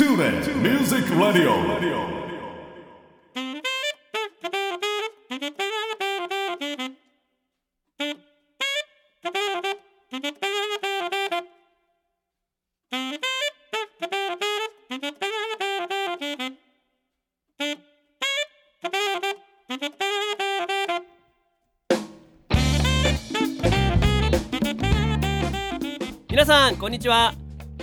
TuneIn Music Radio. 皆さんこんにちは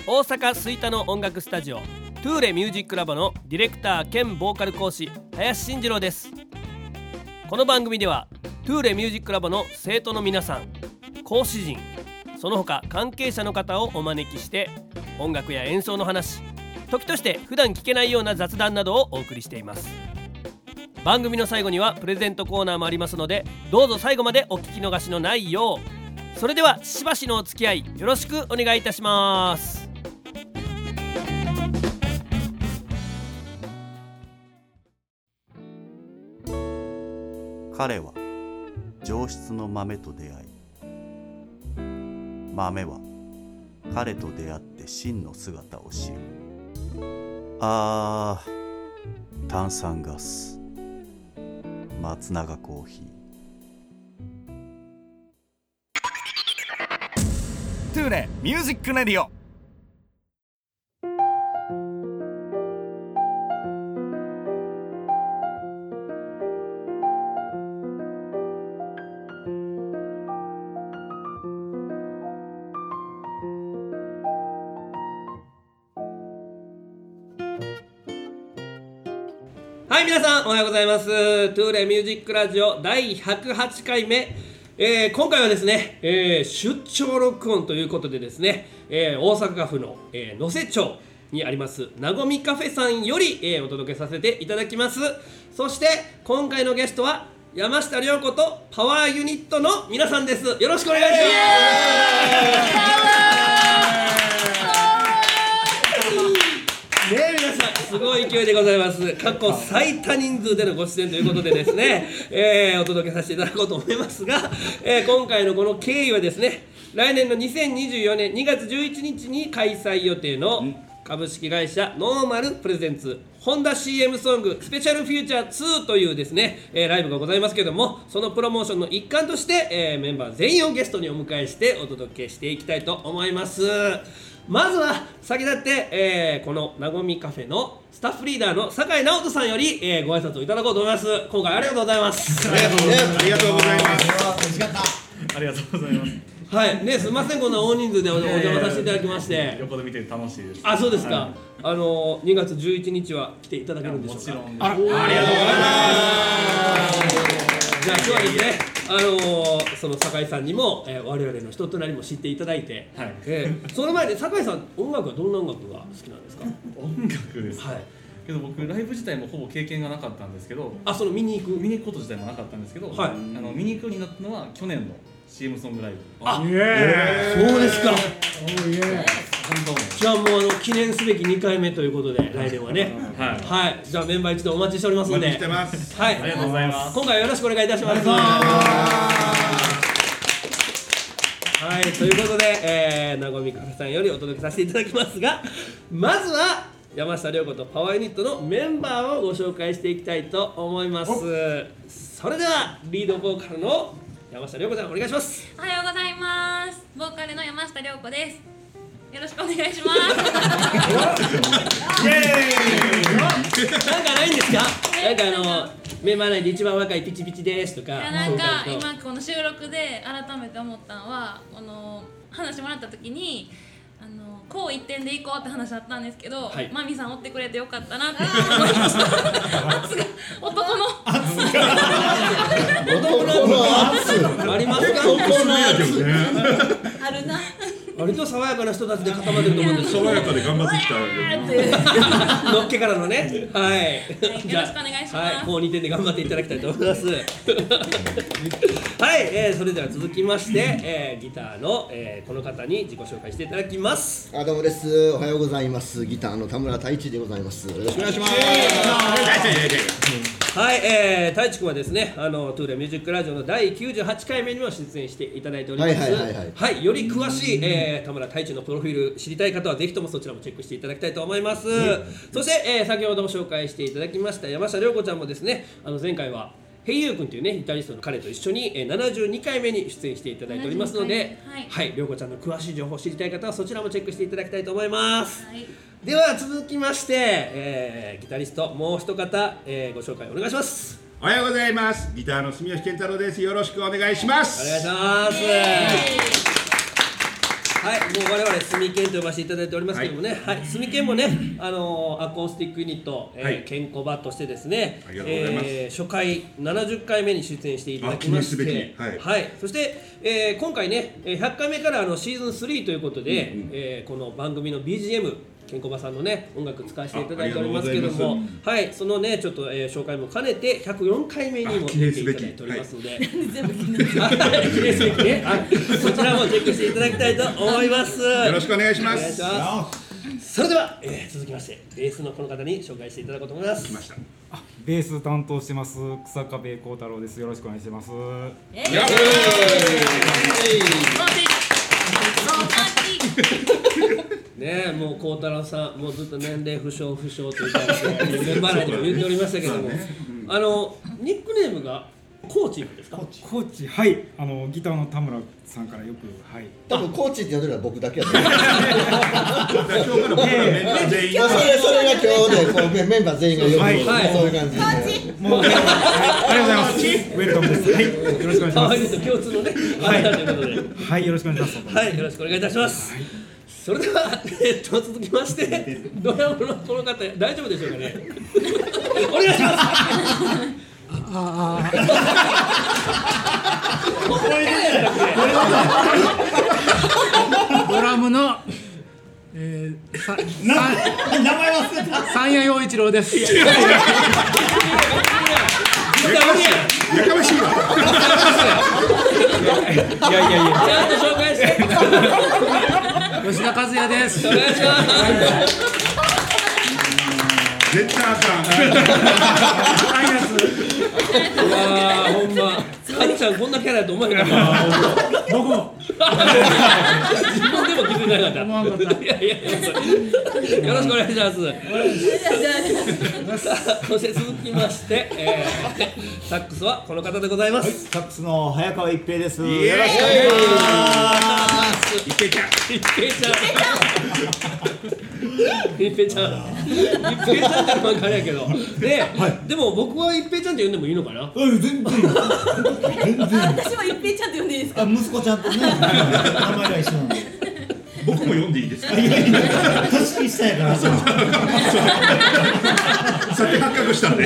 大阪吹田の音楽スタジオトゥーレミュージックラボのディレクター兼ボーカル講師林慎次郎です。この番組ではトゥーレミュージックラボの生徒の皆さん講師陣その他関係者の方をお招きして音楽や演奏の話時として普段聞けないような雑談などをお送りしています。番組の最後にはプレゼントコーナーもありますのでどうぞ最後までお聞き逃しのないよう。それではしばしのお付き合いよろしくお願いいたします。彼は上質の豆と出会い豆は彼と出会って真の姿を知る。あー炭酸ガス。松永コーヒー。トゥーレミュージックレディオ。トゥーレミュージックラジオ第108回目、えー今回はですね、えー出張録音ということでですね、えー大阪府の、えー能勢町にありますなごみカフェさんより、えーお届けさせていただきます。そして今回のゲストは山下涼子とパワーユニットの皆さんです。よろしくお願いしますね皆さんすごい勢いでございます。過去最多人数でのご出演ということでですね、えーお届けさせていただこうと思いますが、えー今回のこの経緯はですね来年の2024年2月11日に開催予定の株式会社ノーマルプレゼンツホンダ CM ソングスペシャルフューチャー2というですね、えーライブがございますけれどもそのプロモーションの一環として、えーメンバー全員をゲストにお迎えしてお届けしていきたいと思いますまずは先立って、えーこのなごみカフェのスタッフリーダーの酒井直人さんより、えーご挨拶をいただこうと思います今回ありがとうございますありがとうございます。ありがとうございます。ありがとうございます。はいねすみませんこんな大人数でおお邪魔させていただきまして横で見てて楽しいです。あそうですか、はあの2月11日は来ていただけるんでしょうかもちろんです。ありがとうございますじゃあ今日はですねあのーその酒井さんにも、えー我々の人となりも知っていただいて、はい。えーその前に酒井さん音楽はどんな音楽が好きなんですか？音楽です。はい。けど僕ライブ自体もほぼ経験がなかったんですけど、あその見に行く？見に行くこと自体もなかったんですけど、はい。あの見に行くようになったのは去年の CM ソングライブ。あそうですか本当もじゃあもうあの記念すべき2回目ということで来年はねはい。はいじゃあメンバー一度お待ちしておりますのでお待ちしてます。はいありがとうございます。今回はよろしくお願いいたします。はい、ということで、えー、なごみかフさんよりお届けさせていただきますが、まずは山下涼子とパワーユニットのメンバーをご紹介していきたいと思います。それではリードボーカルの山下涼子さんお願いします。おはようございます。ボーカルの山下涼子です。よろしくお願いします。なんかないんですか？なんかあのメンバー内で一番若いピチピチですとか。いやなんか今この収録で改めて思ったのはこの話もらった時に。あのこう一点で行こうって話あったんですけど、はいマミさん追ってくれてよかったなって思いました。圧が男のじ男の圧ありますか？あるな。割と爽やかな人たちで固まってると思うんですよ爽やかで頑張ってきたよ。のっけからのね、はい。よろしくお願いしますはい、もう2点で頑張っていただきたいと思います。はい、えー、それでは続きまして、えー、ギターの、えー、この方に自己紹介していただきます。あどうもです。おはようございます。ギターの田村太一でございます。よろしくお願いします。はい、えー、太一君はですね、あのトゥーレミュージックラジオの第98回目にも出演していただいております。はいはいはいはいより詳しい、えー、田村太一のプロフィール知りたい方はぜひともそちらもチェックしていただきたいと思います。そして、えー、先ほども紹介していただきました山下涼子ちゃんもですね、あの前回は。ヘイユー君というねギタリストの彼と一緒に、えー、72回目に出演していただいておりますので、72回はい、涼子ちゃんの詳しい情報を知りたい方はそちらもチェックしていただきたいと思います。はいでは続きまして、えーギタリストもう一方、えーご紹介お願いします。おはようございます。ギターの住吉健太郎です。よろしくお願いします。お願いします。はい、もう我々スミケンと呼ばせていただいておりますけどもね、はい、スミケンもね、あのーアコースティックユニット、えーはい。ケンコバとしてですね、ありがとうございます。えー初回70回目に出演していただきまして、あ記念すべき。はい。そして、えー今回ね、えー100回目からあのシーズン3ということで、えーこの番組の BGM ケンコバさんのね音楽使わせていただいておりますけどもはいそのねちょっと、えー紹介も兼ねて104回目にも出ていただいておりますので、全部記念すべきね。あそちらもチェックしていただきたいと思います。よろしくお願いします。ます。それでは、えー続きましてベースのこの方に紹介していただこうと思います。来ました。ベース担当してます草壁幸太郎です。よろしくお願いします。えやっねえもう孝太郎さんもうずっと年齢不詳不詳というかメンバー内でも言っておりましたけども、あのニックネームがコーチですか？コーチ。はい。あのギターの田村さんからよくはい。多分コーチって呼んでるのは僕だけやと思それそれが今日でこうメメンバー全員が呼ぶ、はい。はいそういう感じで。もう、はい、ありがとうございます。ウェルカムです。はい。よろしくお願いします。と共通のね、はい、ということで。はい。よろしくお願いします。はい、よろしくお願いいたします。それでは、えっと、続きまして、ドラムのこの方、大丈夫でしょうかね？お願いします。ドラムの、えー、さ名前忘れた三谷陽一郎です。やかましいわいやいやいや。ちゃんと紹介して。吉田和也です。お願いします。絶対あかん あ、ほんま。かっちゃん、こんなキャラやと思わへんかった。僕も自分でも気づいてなかった。思わんかったいやいやいや。よろしくお願いします。さあ、そして続きまして、えー、サックスはこの方でございます。サックスの早川一平です。よろしくお願いします。いけちゃん一平ちゃん。一平ちゃん。一平ちゃんってのもあれやけど。で、でも僕は一平ちゃんって呼んでもいいのかな？うん、全然。全然。私も一平ちゃんって呼んでいいですか？あ、息子ちゃんとね、名前が一緒なんで。僕も読んでいいですか？いやいや、年下やから。発覚したんで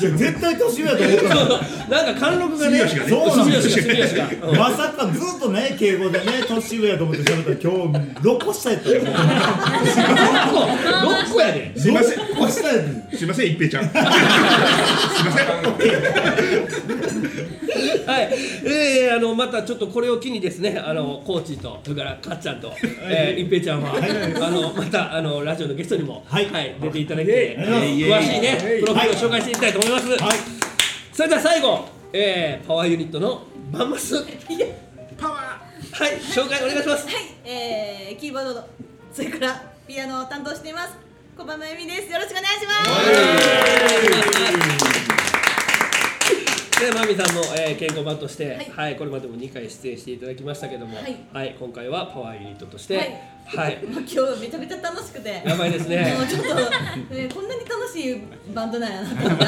絶対年上やと思ったの。なんか貫禄がね。そう。なんです住吉が住吉が。う。んまさかずっとね、敬語でね、年上やと思って喋ったら、今日六個下やったよ。六個やで。すいません六個下やね。すいません一平ちゃんすいませんはい、えー、あのまたちょっとこれを機にですね、あのコーチとそれからかっちゃんと、えー、一平ちゃんは、あのまたあのラジオのゲストにも、はい。出ていただいて、はい詳しいねプロフィールを紹介していきたいと思います。それでは最後、えー、パワーユニットのバンマス、はいパワ紹介お願いします。はい、えー、キーボードそれからピアノを担当しています小浜由美です。よろしくお願いしますでマミさんも、えー、健康版として、ははいいこれまでも2回出演していただきましたけども、ははいい今回はパワーユニットとして、ははい。い、もう今日めちゃめちゃ楽しくて。やばいですね。もうちょっと、えーこんなに楽しいバンドなんやなと思って。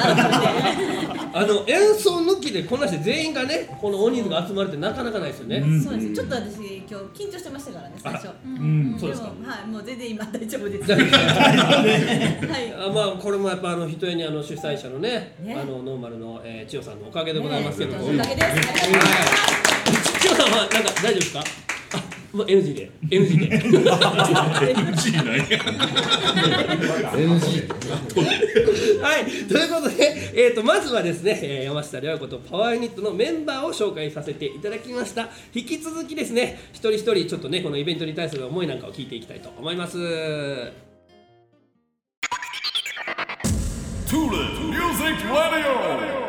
あの演奏抜きでこんなして全員がねこの大人数が集まるってなかなかないですよね。そうです。ちょっと私今日緊張してましたからね最初。うん。そうですか。もはいもう全然今大丈夫です。はい。あまあこれもやっぱあのひとえにあの主催者のねね。あのノーマルの、えー、千代さんのおかげでございますけども、おかげです。ありがとうござい。千代さんはなんか大丈夫ですか？NG で NG で。NG ないはいということで、えー、とまずはですね、えー山下涼子とパワーユニットのメンバーを紹介させていただきました。引き続きですね一人一人ちょっとねこのイベントに対する思いなんかを聞いていきたいと思います。Tune Music Radio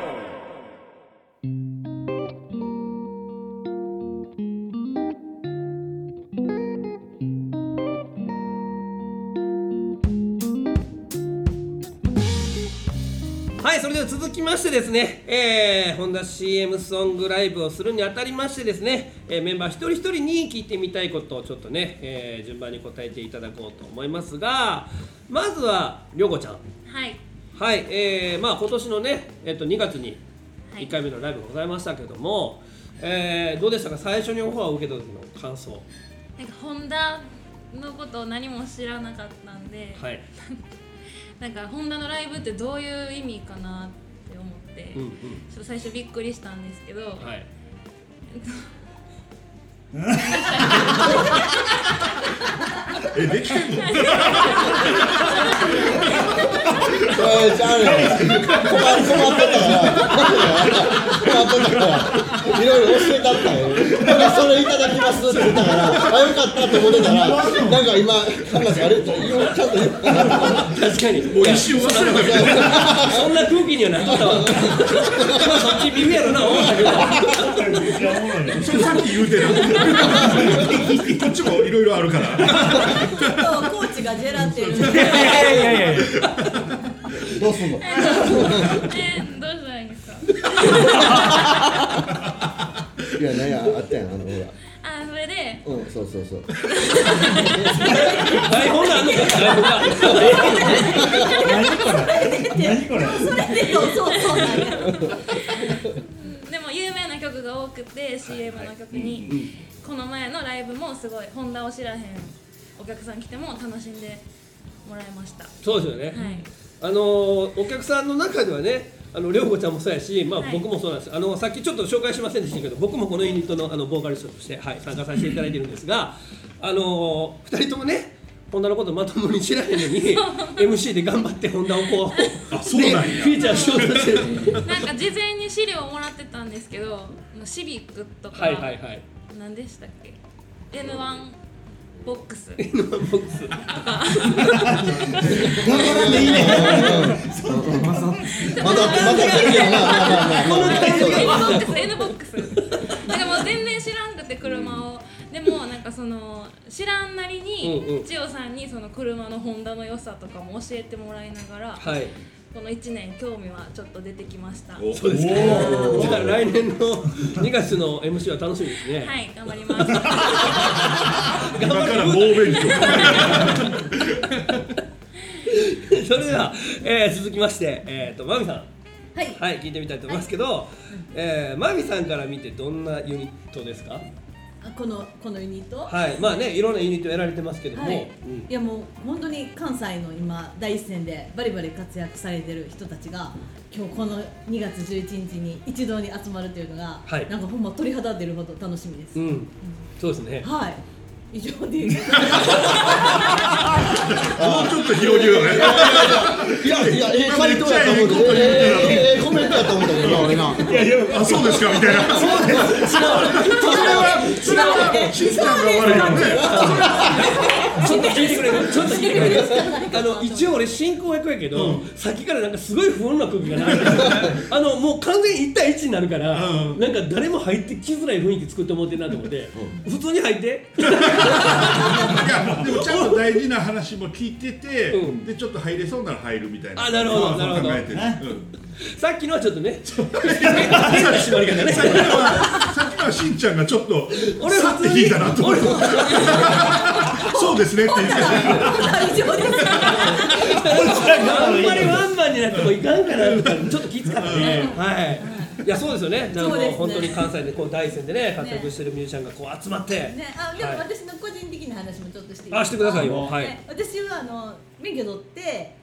はいそれでは続きましてですね、えー、ホンダ CM ソングライブをするにあたりましてですね、えーメンバー一人一人に聞いてみたいことをちょっとね、えー順番に答えていただこうと思いますがまずはりょうこちゃん。はい。はい、えー、まあ今年のね、えっと2月に1回目のライブがございましたけども、えーどうでしたか？最初にオファーを受けた時の感想。なんかホンダのことを何も知らなかったんで、はいなんかホンダのライブってどういう意味かなって思って、うんうん。ちょっと最初びっくりしたんですけど、はい えできてんの？えー、じゃあね困困ってたから困ってたからいろいろ教えたったよ。なんかそれいただきますって言ったからあよ。かったと思ってたらなんか今話あれちゃんと言う確かにもう一瞬忘れたけどそんな空気にはなっとったわそっちビビやろな思ったけど さっき言うてる。こっちもいろいろあるから。とコーチがジェラってる。いやいやいやいやどうすんの？えー、どうしたらいいんですか？いやなんやあったやんあのほら。あそれで。うんそうそうそう。台本があんのか台本が何これ？それでそうそうそうなんや。でも有名な曲が多くて CM の曲に、この前のライブもすごいホンダを知らへんお客さん来ても楽しんでもらいました。はそうですよね、い。あのーお客さんの中ではねあの涼子ちゃんもそうやし、まあはい。僕もそうなんです。あのさっきちょっと紹介しませんでしたけど僕もこのユニットのあのボーカリストとして、はい、参加させていただいてるんですが、あのー、2人ともねホンダのことまともに知らへんのに MC で頑張ってホンダをこうあそうなんや。ねフィーチャーしようとしてる。なんか事前に資料をもらってたんですけどシビックとか、はいはいはい。何でしたっけ？N1 ボックス。N1 ボックス。まだまだ出るけどなまあまあまあまあまあ N ボックス N ボックス。なんかもう全然知らんくて車をでもなんかその知らんなりに千代さんにその車のホンダの良さとかも教えてもらいながら、はい。この1年興味はちょっと出てきました。はそうですかじゃあ来年の2月の MC は楽しみですね、い頑張ります。今から猛勉強。それでは、えー続きまして、えー、とマミさん。はい。はい聞いてみたいと思いますけど、えーマミさんから見てどんなユニットですか？あこのこのユニット？はい。まあねいろんなユニットやられてますけども、はい、うん。いやもう本当に関西の今第一線でバリバリ活躍されてる人たちが今日この2月11日に一堂に集まるというのが、はい。なんかほんま鳥肌出るほど楽しみです、うん、そうですね。はい以上でもうちょっと広げようね。いやいやええ回答やと思うけどええええコメントやと思ったけどな俺ないやいやあそうですかみたいなそうですそれはそれはしんちゃんが悪いよねちょっと聞いてくれるちょっと聞いてくれるあの一応俺進行役やけど、さっきからなんかすごい不穏な空気が流れてる。あのもう完全に1対1になるから、うん。なんか誰も入ってきづらい雰囲気作って思ってんなと思って、普通に入って。いやでもちゃんと大事な話も聞いてて、うん。でちょっと入れそうなら入るみたいな。あなるほどなるほど。考えてる。さっきのはちょっとね。変な締まり方ねさっきのはさっきのはしんちゃんがちょっと俺さって引いたなと思って。そうですねって言って。た。大丈夫ですあんまりワンマンになってもいかんかなちょっときつかったね、はい。いやそうですよね。なんかね本当に関西でこう第一線でね活躍してるミュージシャンがこう集まって、ね、あでもはい私の個人的な話もちょっとしてあしてくださいよ。はい。ね私はあの免許取って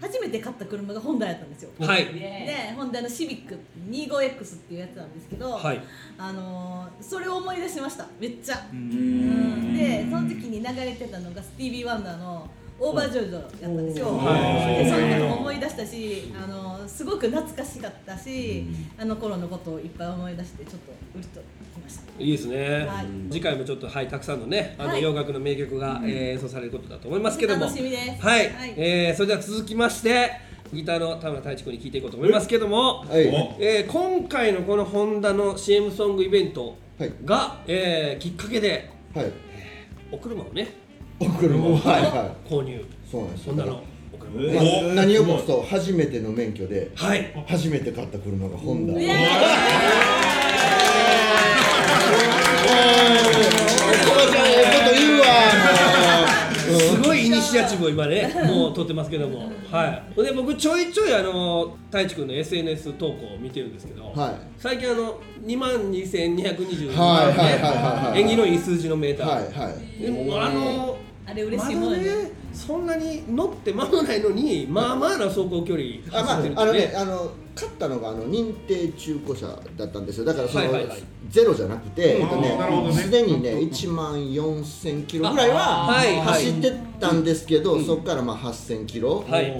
初めて買った車がホンダやったんですよ。はい。でホンダのシビック 25X っていうやつなんですけど、はい。あのーそれを思い出しました。めっちゃ。うん。でその時に流れてたのがスティービー・ワンダーのオーバージョイドやったんですよ、はいでそのことも思い出したし、あのーすごく懐かしかったし、あの頃のことをいっぱい思い出してちょっとうりっときました。いいですね、はい。次回もちょっとはいたくさんのねあのはい。洋楽の名曲が、えー演奏されることだと思いますけども。楽しみです。はい、はい。えーそれでは続きましてギターの田村太一君に聞いていこうと思いますけども、はい。えー今回のこのホンダの CM ソングイベントが、えーきっかけで、はい。お車をねお車をはいは購入。そうなんですよ。ホンダのお車まあ何をもつと初めての免許で、はい、初めて買った車がホンダ。おいおばちゃんええこと言うわすごいイニシアチブを今ね、もう撮ってますけども、はい。で僕ちょいちょいあの太一くんの SNS 投稿を見てるんですけど、はい。最近あの2万2222はいはいはいはいねはい。縁起のいい数字のメーター。はいはい。でもあのあれ嬉しいもんね。そんなに乗って間もないのに、まあまあな走行距離。あまああのねあの買ったのがあの認定中古車だったんですよ。だからその、はいはいはい。ゼロじゃなくて、えっとねすでにね1万4000キロぐらいあはいははい。走ってたんですけど、そこからまあ8000キロ、はい。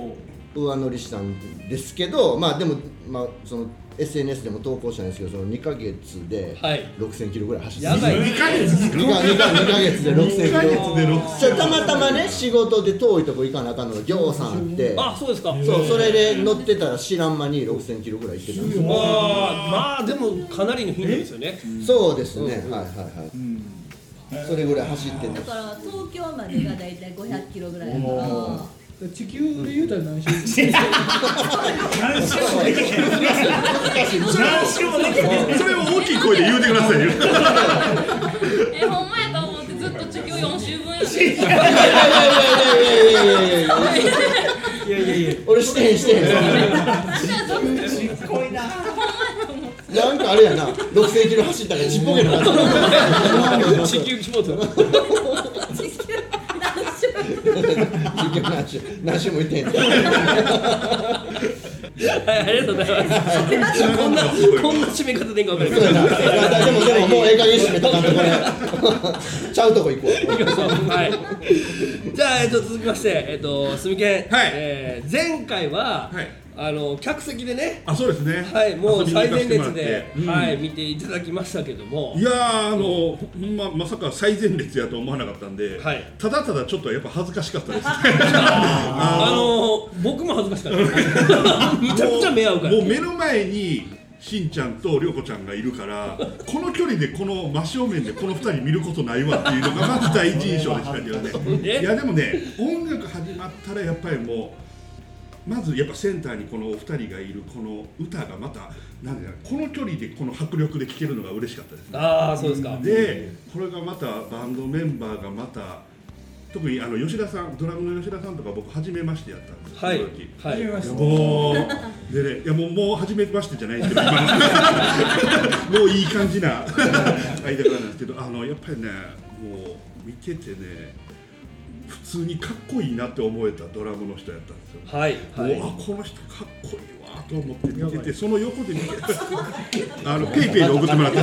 上乗りしたんですけどまあでもまあその SNS でも投稿したんですけどその2ヶ月で6000キロぐらい走ってやばい。2ヶ月？2か2か2ヶ月で6000キロ。二ヶ月で6000それたまたまね仕事で遠いとこ行かなあかんのがぎょうさんあって。あそうですか。そうそれで乗ってたら知らん間に6000キロぐらい行ってたんですよ。まあまあでもかなりの頻度ですよね。そうですね、はいはいはい、それぐらい走ってだから東京までがだいたい500キロぐらいだから地球で言うたら何周何周もできへん何周もできへん。それを大きい声で言うてくださいよえほんまやと思ってずっと地球4周分やいやいやいやいやいやいやいやいやいやいや俺してへんしてへんちっこいななんかあれやな6000キロ走ったからちっぽけな地球規模と。結局何周何周も行ってへんはい、ありがとうございます。こんな、こんな締め方でいいか分か。でもでももうええ加減締めとかんとこれちゃうとこ行こうはい。じゃあ、えっと、続きまして、えっと、すみけん。えー前回は、あの、客席でね。あそうですねはい、もう最前列で、うんはい、見ていただきましたけども。いやーあのほんままさか最前列やと思わなかったんで、ただただちょっとやっぱ恥ずかしかったです あの、僕も恥ずかしかった。むちゃくちゃ目合うから。もう目の前にしんちゃんとりょうこちゃんがいるから この距離でこの真正面でこの二人見ることないわっていうのがまず第一印象でしたけどねいやでもね音楽始まったらやっぱりもうまずやっぱセンターにこのお二人がいるこの歌がまたなんだろうこの距離でこの迫力で聴けるのが嬉しかったですね。あーそうですか。でこれがまたバンドメンバーがまた特にあの吉田さんドラムの吉田さんとか僕初めましてやったんです。はい。はい。初めまして。もうでねいやもうもう初めましてじゃないんですけど もういい感じな間柄なんですけどあのやっぱりねもう見ててね普通にかっこいいなって思えたドラムの人やったんですよ。はい。はい。もうあこの人かっこいいわと思って見ててその横で見て あのペイペイで送ってもらった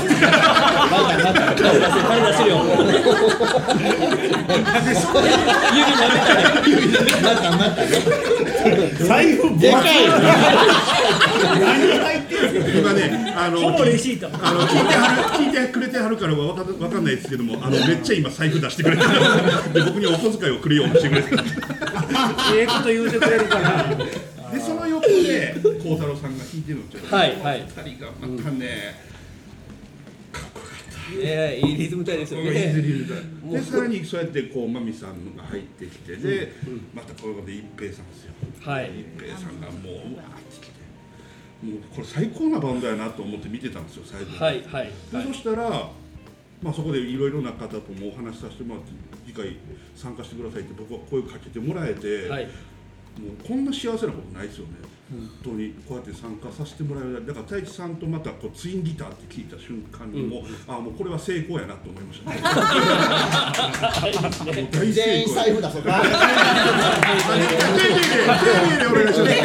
財布でかい何入ってるんですか今ね、あの、ほぼレシートあの、聞いてはる、聞いてくれてはるからはわか、わかんないですけども、あの、めっちゃ今財布出してくれてる。で、僕にお小遣いをくれようとしてくれてる。ええこと言うてくれるからで、孝太郎さんが弾いてるのちょっと。はいはい二人がまたね。ええいいリズム体ですよね。いいリズムもうで、さらにそうやって、こう、まみさんが入ってきて、で、またこういうことで一平さんですよ。はい一平さんがもう、うわーってきて。もうこれ最高なバンドやなと思って見てたんですよ最初はいはいでそしたら、まあ、そこでいろいろな方ともお話しさせてもらって次回参加してくださいって僕は声かけてもらえて、はいもうこんな幸せなことないですよね、本当にこうやって参加させてもらえるだから太一さんとまたこうツインギターって聞いた瞬間にもう、あもうこれは成功やなと思いましたねもう大成全員功財布出そうかお願いします。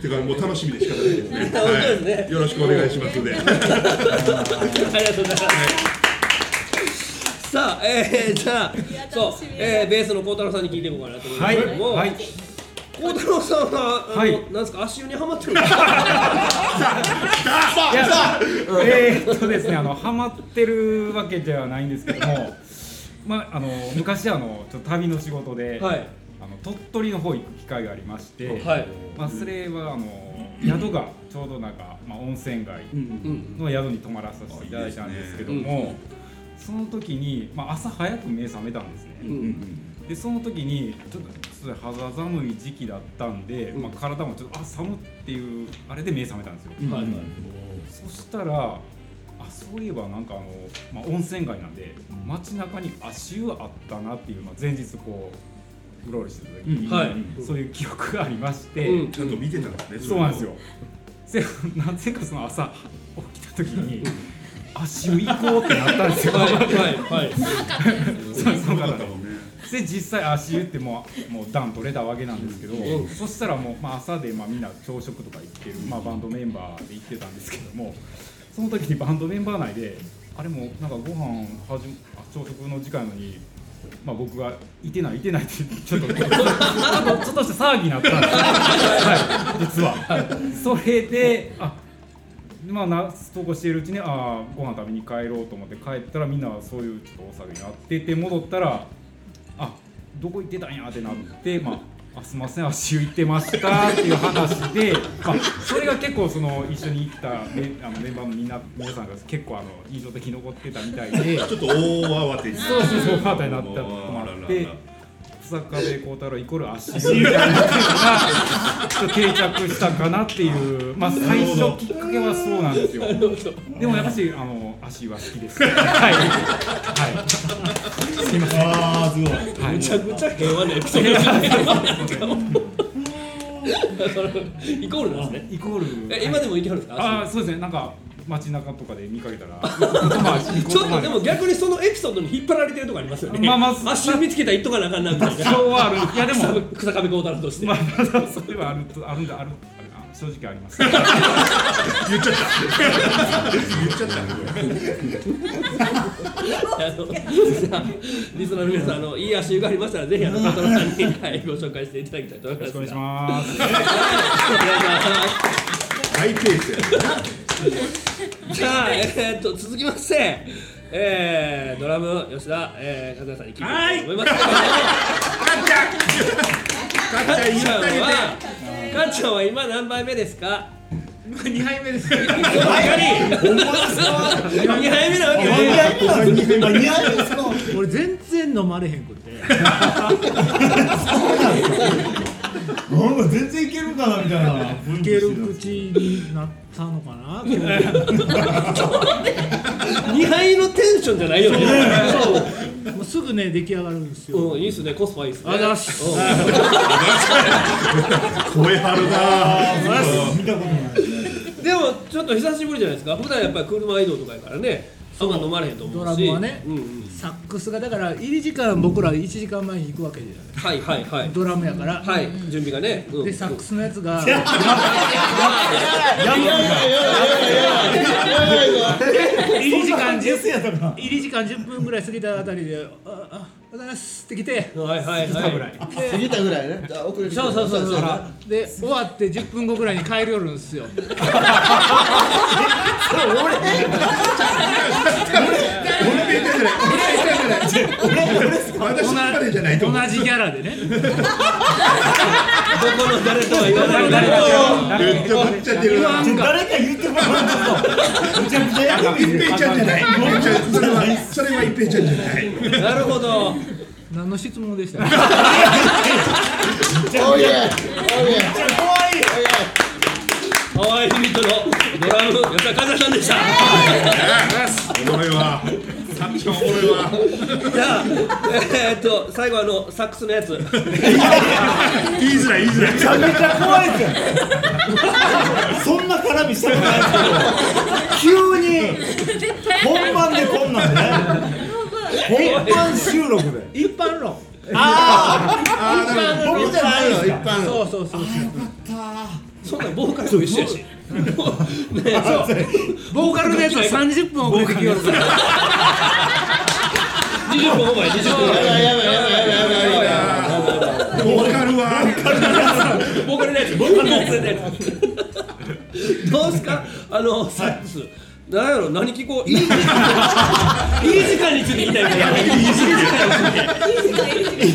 てかもう楽しみで仕方ないですね。本当ですねはい、よろしくお願いしますので。ありがとうございます。さあ、えー、じゃあ、そう、えー、ベースの孝太郎さんに聞いていこうかなと思いますけども、はいはい孝太郎さんは、はい。なんですか、足湯にはまってるんですか？えーっとですねあのハマってるわけではないんですけどもまああの昔あのちょっと旅の仕事で、はい。あの鳥取の方行く機会がありまして、はい。まあ、それはあの宿がちょうどなんか、まあ、温泉街の宿に泊まらさせていただいたんですけども、その時に、まあ、朝早く目覚めたんですね、でその時にちょっと肌寒い時期だったんで、まあ、体もちょっとあ寒っていうあれで目覚めたんですよ、はいはい。そしたらあそういえばなんかあの、まあ、温泉街なんで街中に足湯あったなっていう、まあ、前日こううろうろしてた時に、うん。はい。そういう記憶がありまして、うん。ちゃんと見てたんですねそうなんですよ。でなぜかその朝起きた時に足湯行こうってなったんですよ。はい。はい。はい。そうそうよかった。もんねで実際足湯ってもうもう段取れたわけなんですけど、うんそしたらもう、まあ、朝でまあみんな朝食とか行ってる、まあ、バンドメンバーで行ってたんですけどもその時にバンドメンバー内であれもなんかご飯はじあ朝食の時間なのに。まあ、僕がいてないいてないってちょっとちょっとちょっとした騒ぎになったんですよ、はい、実は。それであまあな投稿しているうちにああご飯食べに帰ろうと思って帰ったらみんなそういうちょっと大騒ぎになってて戻ったらあどこ行ってたんやってなってまああすいません足湯行ってましたっていう話で、まあ、それが結構その一緒に行ったメあのメンバーのみんな皆さんが結構あの印象的に残ってたみたいで。ちょっと大慌てにそうそうそうパーターになったともあって草壁幸太郎イコール足湯みたいなのがちょっと定着したかなっていうまあ最初きっかけはそうなんですよ。でもやっぱしあの足湯は好きです。はい。はいすいませんああすごいはいむちゃくちゃ平和なエピソードですねそれイコールなんですねイコールえ今でも行けるんですか？ああそうですねなんか街中とかで見かけたら ちょっとでも逆にそのエピソードに引っ張られてるとこありますよね。まあまあ足を見つけたら言っとかなあかんなみたいな。そうはあるいやでも草草壁幸太郎として。まあそれはあるとあるんだあるあ正直あります。言っちゃった。言っちゃった。あのじゃあリスナーの皆さんあのいい足湯がありましたらぜひあの幸太郎さんに、はい、ご紹介していただきたいと思います。よろしくお願いします。ハイペースじゃあ、えー、っと続きまして、えー、ドラム吉田、えー、和也さんに聞いてみたいと思います。けども。かっちゃんはかっちゃんは今何杯目ですか？二杯目です。二杯目なわけね。俺全然飲まれへんくて。なんか全然いけるかなみたいな。いける口になったのかな。二杯のテンションじゃないよね。そう。もうすぐね出来上がるんですよ。うん、いいっすね、コスパいいっすね。あざ声張るな見たことない。でも、ちょっと久しぶりじゃないですか。普段やっぱり車移動とかやからね。あんま飲まれへんと思ドうし。ラムはねうんうん。サックスがだから入り時間僕ら1時間前に行くわけじゃない。はいはいはい。ドラムやから。はい、準備がね。うんでサックスのやつが。入り時間10入り時間10分ぐらい過ぎたあたりで「ああうございます」って来て。はいはいはい。ぐらい過ぎたぐらいね。じゃあ遅れそうそうそうそう。で終わって10分後ぐらいに帰りよるんですよ 私までじゃないと同じギャラでね。どこの誰とは言わない。誰誰めっちゃぶっちゃってるな誰か言ってもらわんと。むちゃくちゃやだ。一平ちゃんじゃないそれはそれは一平ちゃんじゃない。なるほど。何の質問でした？っ おいえ。おいえ。ハワイユニットのドラム吉田和也さんでした。おもろいわさっちゃんおもろいわじゃあ、えー、っと最後あのサックスのやつ。言いづらい言いづらいめちゃめちゃ怖いですよ。そんな絡みしたことないですけど、急に本番でこんなんね。本番収録で。け一般論。ああー。なるほど僕じゃないですか。一般そうそうそうそんなんボーカルと一緒やし。ね。ボーカルのやつは30分遅れてきよるから20分オーバー20分。やばいやばいやばいやばいやばいやばいボーカルは。ボーカルのやつ。ボーカルのやつ。どうですかあのサックス。なんやろ何聞こういい時間。いい時間。について聞きたいからいい時間。について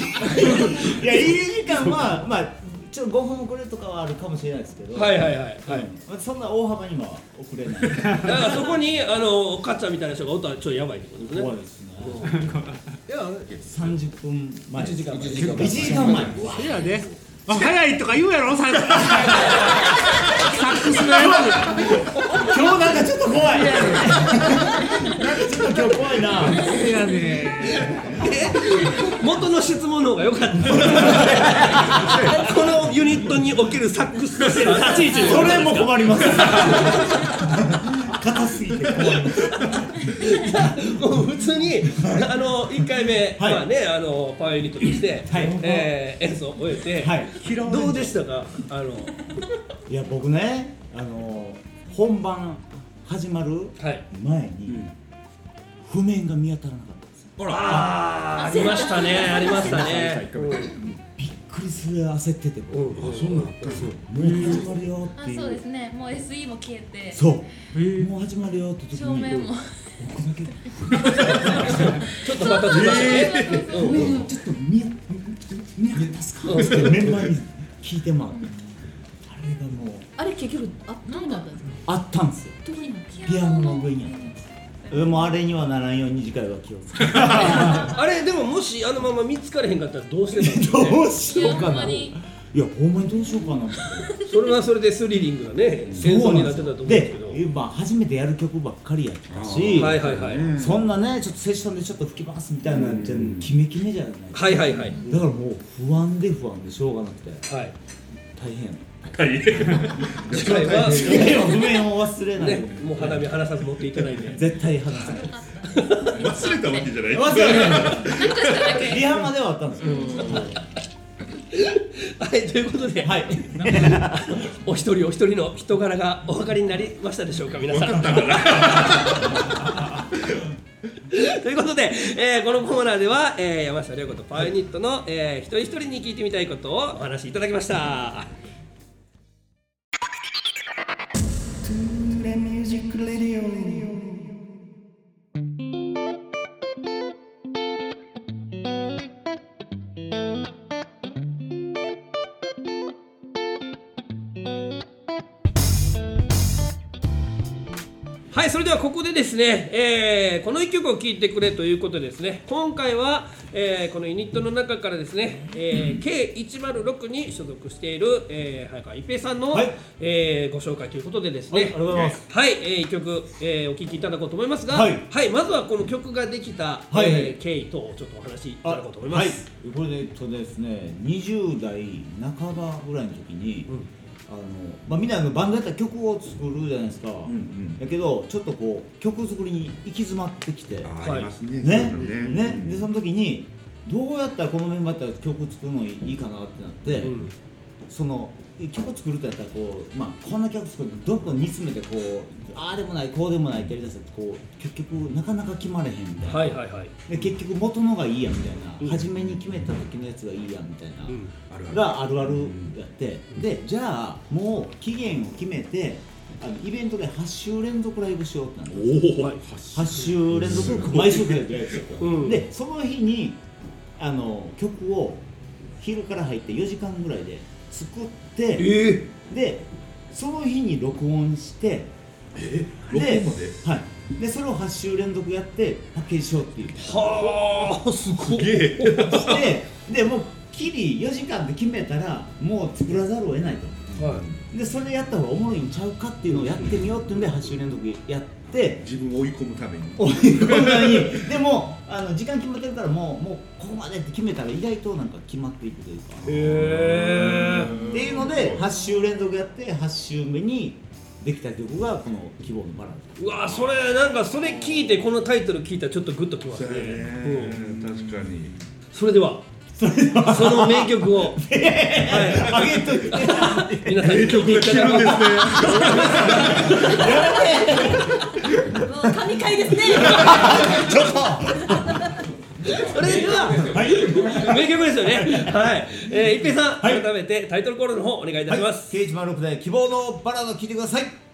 いや、入り時ゃんはまあちょっと5分遅れとかはあるかもしれないですけどはいはいはいはい。うん。そんな大幅には遅れない。だからそこにあのかっちゃんみたいな人がおったらちょっとやばいってことですね。怖いですね。いや30分前1時間前。1時間前。1時間前。うわいやね。あ早いとか言うやろサックス。サックスのやつ今日なんかちょっと怖い。なんかちょっと今日怖いな。いやね元の質問の方が良かった。このユニットにおけるサックスとしての立ち 位置それも困ります硬すぎて困りますもう普通にあの1回目、はいまあねあのパワーユニットとして、はい。えー演奏を終えて、はい。どうでしたか？あの。いや僕ねあの本番始まるはい。前に譜面が見当たらなかったんですよ。あーありましたねありましたね りする焦ってて僕うん。うんそうなんだそうもう始まるよあっていう。そうですね。もう SE も消えて。そう。もう始まるよって時に。照明も。僕だけ。ちょっとまたずれましたねそうそうそう譜面をちょっと見え見すか？ってメンバーに聞いてもあれがもう。あれ結局あったんですか？あったんですよ。ピアノの上にあったん。ですでもあれにはならん。ように次回は気をつけてあれでももしあのまま見つかれへん。かったらどうしてたん。ですか、ね、どうしようかなにいやほん。まにどうしようかなそれはそれでスリリングなね戦争になってたと思うん。ですけどで、まあ、初めてやる曲ばっかりやったし、はいはいはいそん。なねちょっとセッションでちょっと吹きますみたいなじゃキメキメじゃないはいはいはいだからもう不安で不安でしょうがなくてはい大変次回は次回は譜面を忘れないねに、もう花火離さず持っていただいて絶対話さない忘れたわけじゃない。忘れないリハまではあったんですけど、はい。ということで、はい。お一人お一人の人柄がお分かりになりましたでしょうか皆さん。ということで、えーこのコーナーでは、えー山下涼子とパワーユニットの、えー一人一人に聞いてみたいことをお話しいただきましたはそれではここでですね、えーこの1曲を聴いてくれということでですね。今回は、えーこのユニットの中からですね、えー K106 に所属している、えー早川一平さんの、はい。えーご紹介ということでですね。はいありがとうございます。はい、えー、1曲、えーお聴きいただこうと思いますが、はい。まずはこの曲ができた、はいはい。えー経緯等をちょっとお話しいただこうと思います、はい、これでとですね20代半ばぐらいの時に、あのまあ、みんなバンドやったら曲を作るじゃないですか、だけどちょっとこう曲作りに行き詰まってきて。あありますね。ね？でその時にどうやったらこのメンバーやったら曲作るのいいかなってなって、うん。その曲作るとやったらこう、まあ、こんな曲作るとどんどん煮詰めてこうああでもないこうでもないってやりだすとこう結局なかなか決まれへんみたいな、はいはいはい。で結局元のがいいやみたいな、うん。初めに決めた時のやつがいいやみたいな、うん。あるあるがあるあるやって、でじゃあもう期限を決めてあのイベントで8週連続ライブしようってなっておお、8週連続。毎週くらいでライブしよ。でその日にあの曲を昼から入って4時間ぐらいで作ってえでその日に録音してえで録音まで？はい、でそれを8週連続やってパッケージしようっていう。はあすごい。すげえしてでもうきり4時間で決めたらもう作らざるを得ないと。はい。でそれやった方がおもろいんちゃうかっていうのをやってみようっていうんで8週連続やって自分を追い込むために。おいこんなに。でもあの時間決まってるからもうもうここまでって決めたら意外となんか決まっていくというか。へっていうので8週連続やって8週目にできた曲がこの「希望のバラード」うわそれなんかそれ聞いてこのタイトル聞いたらちょっとグッときますね。うん。確かに。それではその名曲を、はあげといて。い、皆さんに聴いていただこうもう神回ですね。それでは、名曲ですよね。はい、えー、一平さん、改めてタイトルコールの方お願いいたします、K106 で希望のバラード聴いてください「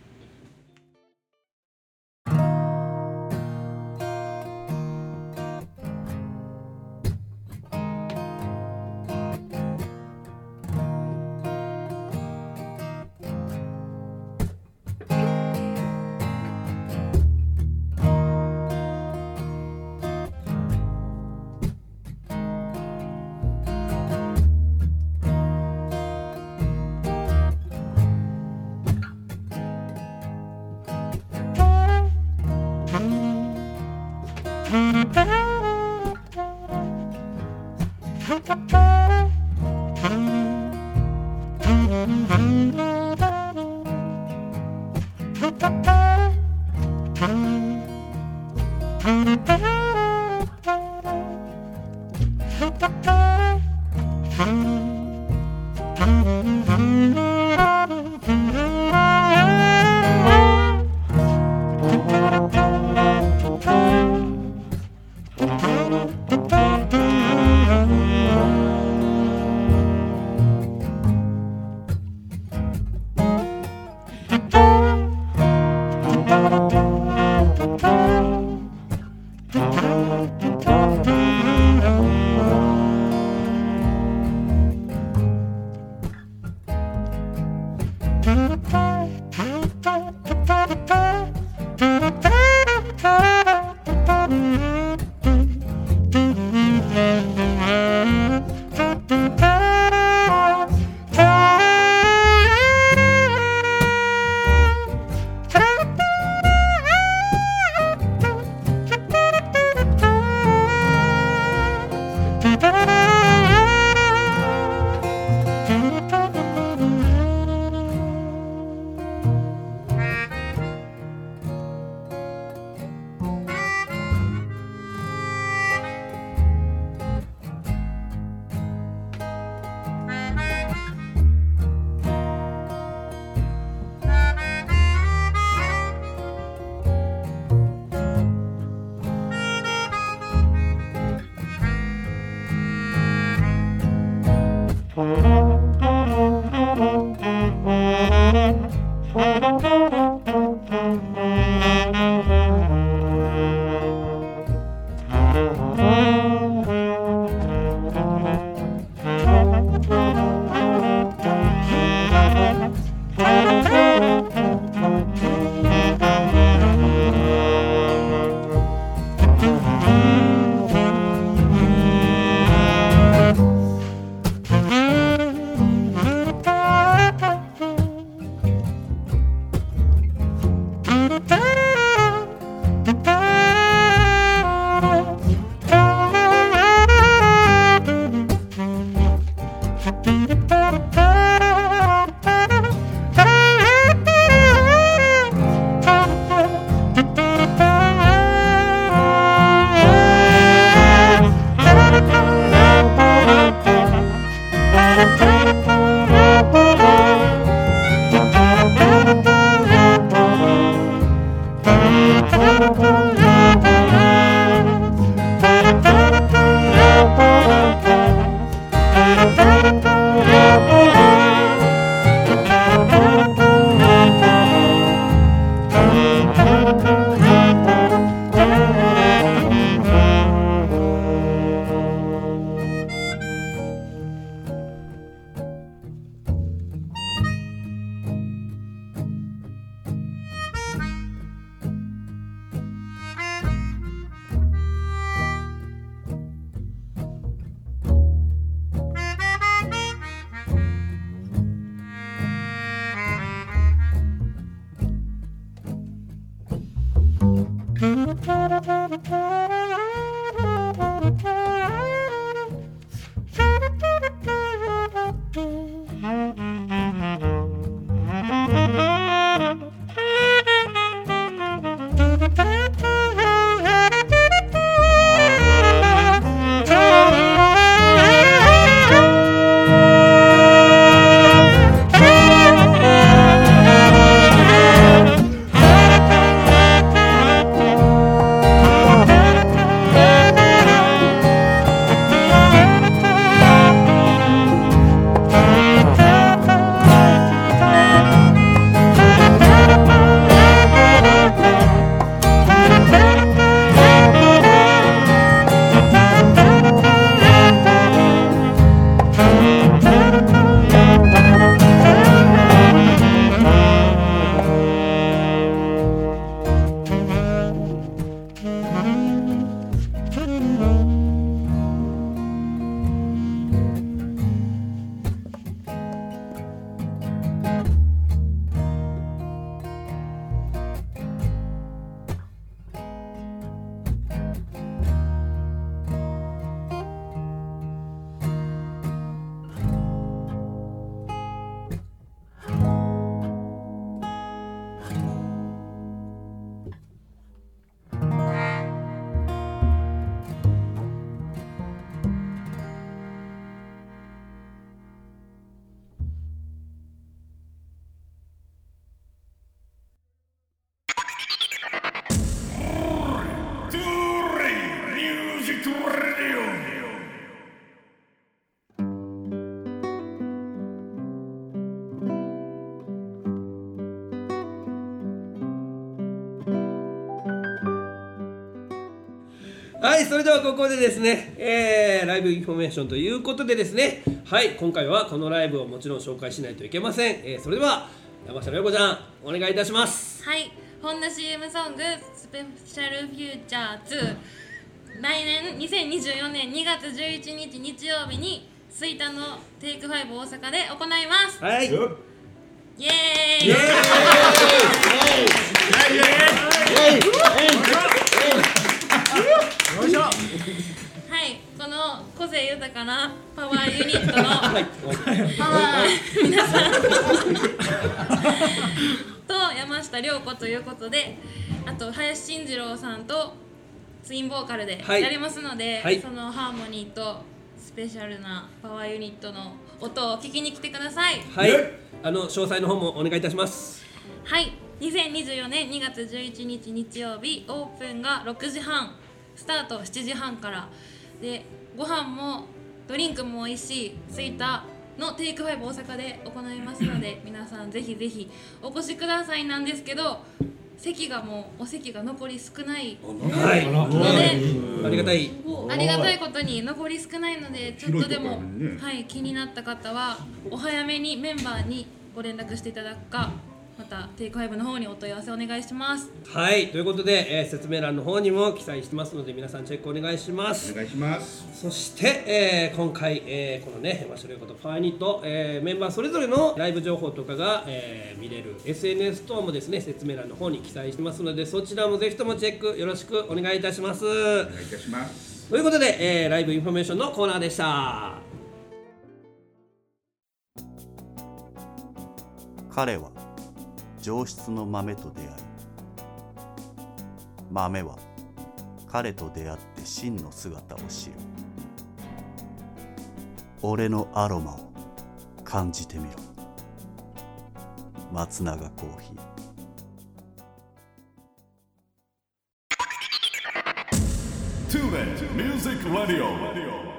はいそれではここでですね、えーライブインフォメーションということでですねはい今回はこのライブをもちろん紹介しないといけません、えーそれでは山下遼子ちゃんお願いいたします。はい、ホンダ CM ソングスペシャルフューチャー2来年2024年2月11日日曜日に吹田のテイク5大阪で行います。はい。イエーイ。イエーイよいしょはい、この個性豊かなパワーユニットのパワー皆さんと山下涼子ということであと林慎二郎さんとツインボーカルではい。やりますので、はい。そのハーモニーとスペシャルなパワーユニットの音を聞きに来てください。はい。あの詳細の方もお願いいたします。はい。2024年2月11日日曜日オープンが6時半スタート7時半から。でご飯もドリンクも美味しいスイタのテイクファイブ大阪で行いますので 皆さんぜひぜひお越しくださいなんですけど席がもうお席が残り少ない。はい。のでありがたい。ありがたいことに残り少ないのでちょっとでも、はい、気になった方はお早めにメンバーにご連絡していただくかまたテイクファイブの方にお問い合わせお願いします。はいということで、えー説明欄の方にも記載してますので皆さんチェックお願いします。お願いします。そして、えー今回、えーこのね山下遼子とパワーユニット、えーメンバーそれぞれのライブ情報とかが、えー見れる SNS 等もですね説明欄の方に記載してますのでそちらもぜひともチェックよろしくお願いいたします。お願いいたします。ということで、えーライブインフォメーションのコーナーでした。彼は上質の豆と出会い豆は彼と出会って真の姿を知る。俺のアロマを感じてみろ。松永コーヒー。TuneIn Music Radio.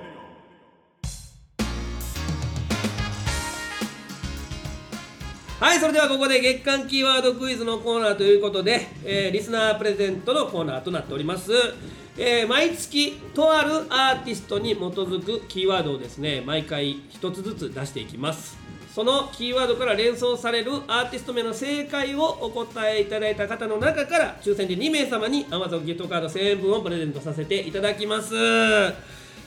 はいそれではここで月間キーワードクイズのコーナーということで、えーリスナープレゼントのコーナーとなっております、えー毎月とあるアーティストに基づくキーワードをですね毎回一つずつ出していきます。そのキーワードから連想されるアーティスト名の正解をお答えいただいた方の中から抽選で2名様に Amazon ギフトカード1000円分をプレゼントさせていただきます。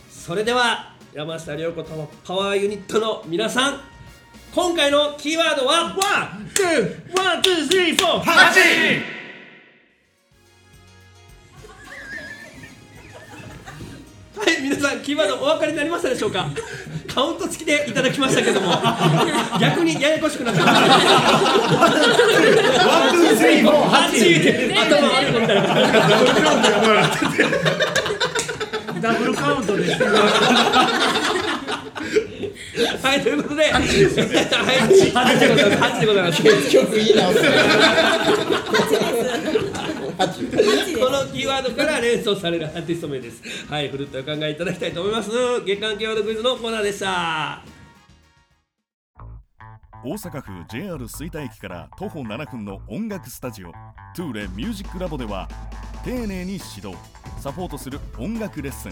それでは山下涼子とパワーユニットの皆さん今回のキーワードは？ One, two, one, two, three, four、ハチはい、皆さん、キーワードお分かりになりましたでしょうか？カウント付きでいただきましたけども。逆にややこしくなってました One, two, three, fourー、ハチ頭悪い子みたいなダブルカウントですはい、ということで、はい、8でございます。8でございます。結局いいなこのキーワードから連想されるアーティスト名です。はい、ふるっとお考えいただきたいと思います。月間キーワードクイズのコーナーでした。大阪府 JR 吹田駅から徒歩7分の音楽スタジオトゥーレミュージックラボでは丁寧に指導サポートする音楽レッスン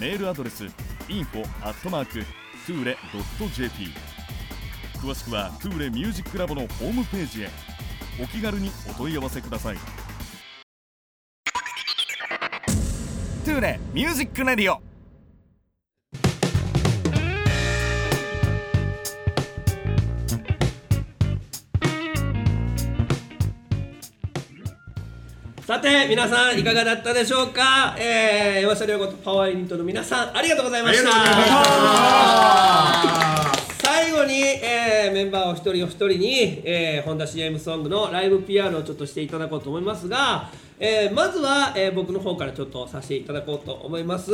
メールアドレス info tule.jp 詳しくはトゥーレミュージックラボのホームページへ。お気軽にお問い合わせください。トゥーレミュージックレディオさて、皆さんいかがだったでしょうか？えー、山下涼子とパワーユニットの皆さん、ありがとうございました。最後に、えーメンバーお一人お一人に、えー、ホンダ CM ソングのライブ PR をちょっとしていただこうと思いますが、えーまずは、えー僕の方からちょっとさせていただこうと思います、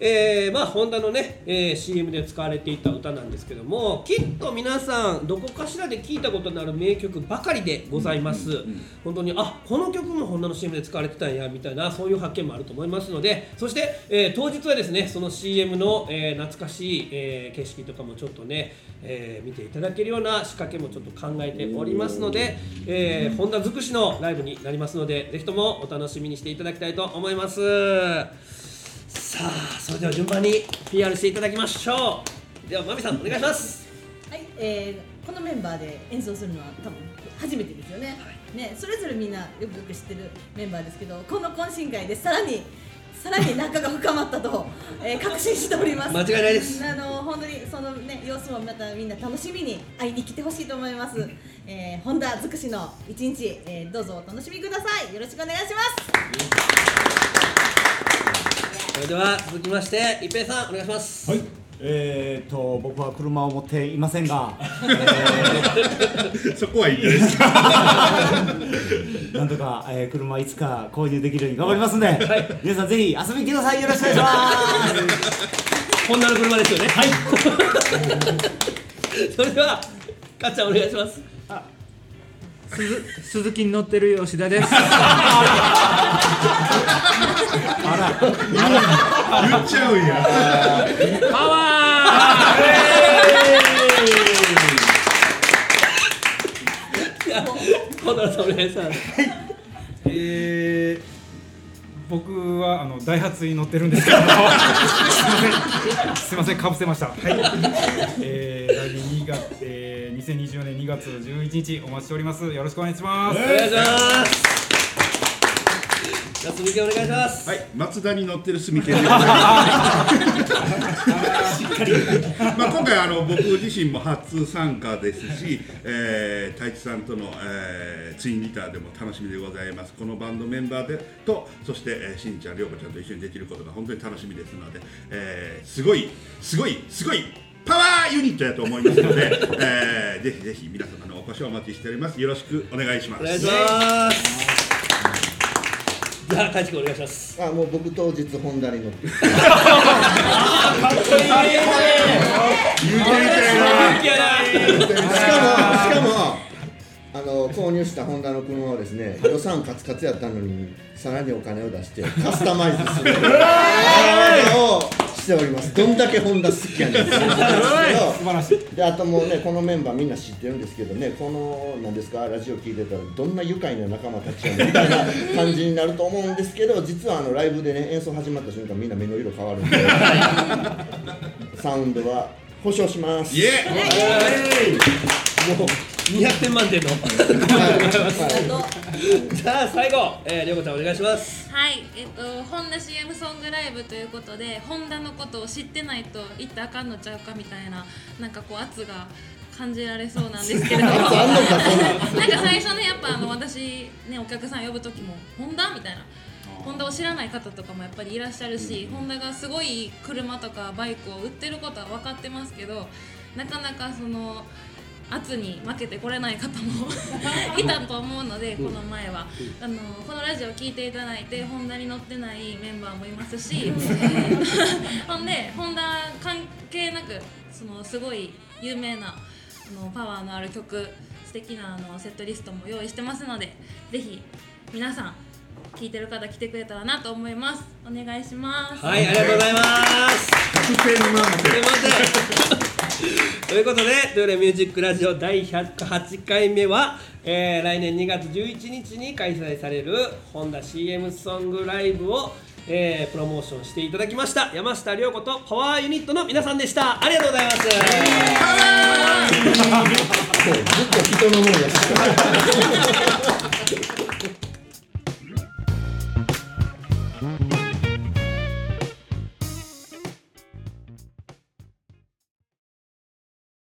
えーまあホンダのね、えー CM で使われていた歌なんですけどもきっと皆さんどこかしらで聞いたことのある名曲ばかりでございます、本当にあこの曲もホンダの CM で使われてたんやみたいなそういう発見もあると思いますのでそして、えー当日はですねその CM の、えー懐かしい、えー景色とかもちょっとね、えー見ていただけるような仕掛けもちょっと考えておりますので、えー、ホンダ尽くしのライブになりますのでぜひともお楽しみにしていただきたいと思います。さあそれでは順番に PR していただきましょう。ではまみさんお願いします。はい、えー、このメンバーで演奏するのは多分初めてですよね。ね、それぞれみんなよくよく知ってるメンバーですけど、この懇親会でさらにさらに仲が深まったと、えー、確信しております。間違いないですあの本当にそのね様子もまたみんな楽しみに会いに来てほしいと思います。えー、ホンダ尽くしの一日、えー、どうぞお楽しみください。よろしくお願いします。それでは続きまして一平さんお願いしますはいえー、と僕は車を持っていませんが、そこはいいです。なんとか、えー、車いつか購入できるように頑張りますんで、皆さんぜひ遊びに来てください。よろしくお願いします。ホンダの車ですよね。はい。それではかっちゃんお願いします。鈴鈴木に乗ってる吉田です。言っちゃうんや。パワホンダさんお願い。しますえー、僕はあのダイハツに乗ってるんですけど。もすいません。すいません。かぶせました。はい、えー、来年2月、えー、2024年2月11日お待ちしております。よろしくお願いします。お願いしますじゃあ続きお願いしますはい、松田に乗ってる住健でございます。しっかり。まあ今回あの僕自身も初参加ですし、えー、太一さんとの、えー、ツインギターでも楽しみでございます。このバンドメンバーでとそして、えー、しんちゃん、りょうこちゃんと一緒にできることが本当に楽しみですので、えー、すごいすごいすごい。パワーユニットやと思いますので、えー、ぜひぜひ皆様のお越しをお待ちしております。よろしくお願いします。お願いしますじゃあ、かいちくんお願いします。あ、もう僕当日ホンダに乗って。かっこいいね言うてみたいな。しかも、しかも、あの購入したホンダの車をですね、予算カツカツやったのに、さらにお金を出して、カスタマイズするを しております。どんだけホンダ好きやねん。素晴らしい。であともうね、このメンバーみんな知ってるんですけどね、この、なんですか、ラジオ聞いてたら、どんな愉快な仲間たちやねんみたいな感じになると思うんですけど、実はあのライブでね、演奏始まった瞬間、みんな目の色変わるんで、サウンドは保証します。イエもう200点満点の。はいじゃあ、最後、えー、りょうこちゃんお願いします。はい、えっと、ホンダ CM ソングライブということで、ホンダのことを知ってないと言ってあかんのちゃうかみたいな、なんかこう圧が感じられそうなんですけれども、なんか最初ね、やっぱあの私ねお客さん呼ぶ時もホンダみたいな。ホンダを知らない方とかもやっぱりいらっしゃるし、ホンダがすごい車とかバイクを売ってることは分かってますけどなかなかその圧に負けてこれない方も いたと思うのでこの前はあのこのラジオを聞いていただいてホンダに乗ってないメンバーもいますし ほんでホンダ関係なくそのすごい有名なあのパワーのある曲素敵なあのセットリストも用意してますのでぜひ皆さん聞いてる方来てくれたらなと思いますお願いしますはい、ありがとうございます。100点満すい点。ません。ということで、トゥーレミュージックラジオ第108回目は、えー来年2月11日に開催されるホンダ CM ソングライブを、えープロモーションしていただきました山下涼子とパワーユニットの皆さんでした。ありがとうございます。ずっと人のものやし。